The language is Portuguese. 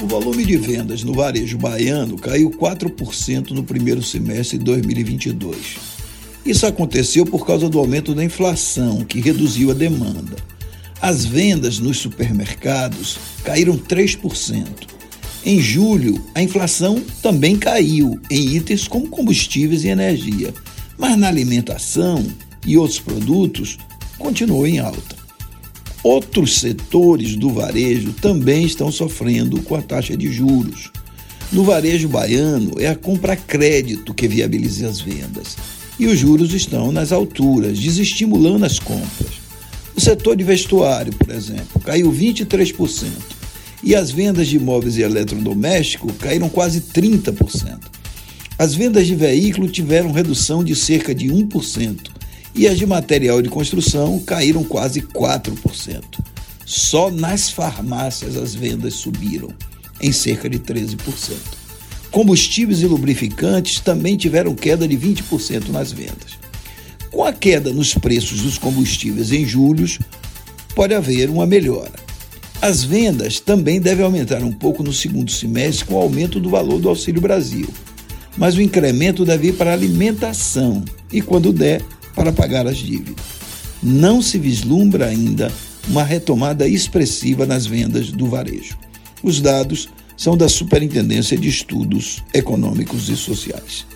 O volume de vendas no varejo baiano caiu 4% no primeiro semestre de 2022. Isso aconteceu por causa do aumento da inflação, que reduziu a demanda. As vendas nos supermercados caíram 3%. Em julho, a inflação também caiu em itens como combustíveis e energia, mas na alimentação e outros produtos continuou em alta. Outros setores do varejo também estão sofrendo com a taxa de juros. No varejo baiano, é a compra crédito que viabiliza as vendas. E os juros estão nas alturas, desestimulando as compras. O setor de vestuário, por exemplo, caiu 23%. E as vendas de imóveis e eletrodomésticos caíram quase 30%. As vendas de veículo tiveram redução de cerca de 1% e as de material de construção caíram quase 4%. Só nas farmácias as vendas subiram, em cerca de 13%. Combustíveis e lubrificantes também tiveram queda de 20% nas vendas. Com a queda nos preços dos combustíveis em julho, pode haver uma melhora. As vendas também devem aumentar um pouco no segundo semestre com o aumento do valor do Auxílio Brasil. Mas o incremento deve ir para alimentação e, quando der, para pagar as dívidas. Não se vislumbra ainda uma retomada expressiva nas vendas do varejo. Os dados são da Superintendência de Estudos Econômicos e Sociais.